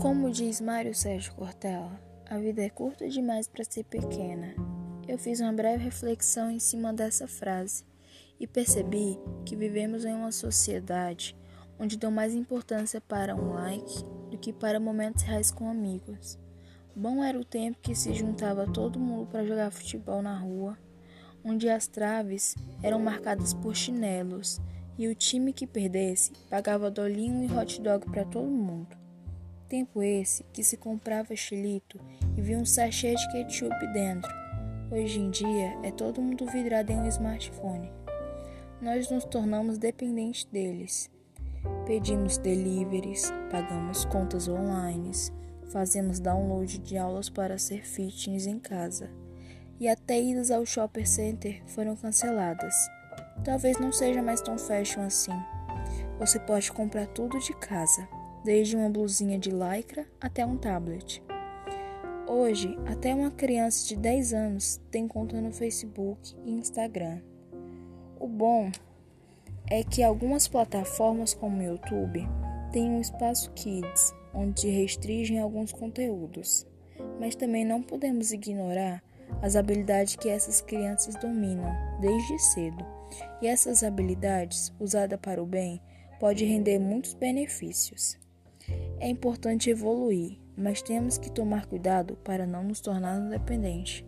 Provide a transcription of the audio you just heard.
Como diz Mário Sérgio Cortella, a vida é curta demais para ser pequena. Eu fiz uma breve reflexão em cima dessa frase e percebi que vivemos em uma sociedade onde dão mais importância para um like do que para momentos reais com amigos. Bom era o tempo que se juntava todo mundo para jogar futebol na rua, onde as traves eram marcadas por chinelos e o time que perdesse pagava dolinho e hot dog para todo mundo. Tempo esse que se comprava xilito e via um sachê de ketchup dentro. Hoje em dia é todo mundo vidrado em um smartphone. Nós nos tornamos dependentes deles. Pedimos deliveries, pagamos contas online, fazemos download de aulas para ser fitness em casa. E até idas ao shopping center foram canceladas. Talvez não seja mais tão fashion assim. Você pode comprar tudo de casa desde uma blusinha de lycra até um tablet. Hoje, até uma criança de 10 anos tem conta no Facebook e Instagram. O bom é que algumas plataformas como o YouTube têm um espaço Kids, onde restringem alguns conteúdos. Mas também não podemos ignorar as habilidades que essas crianças dominam desde cedo. E essas habilidades, usadas para o bem, pode render muitos benefícios. É importante evoluir, mas temos que tomar cuidado para não nos tornarmos dependentes.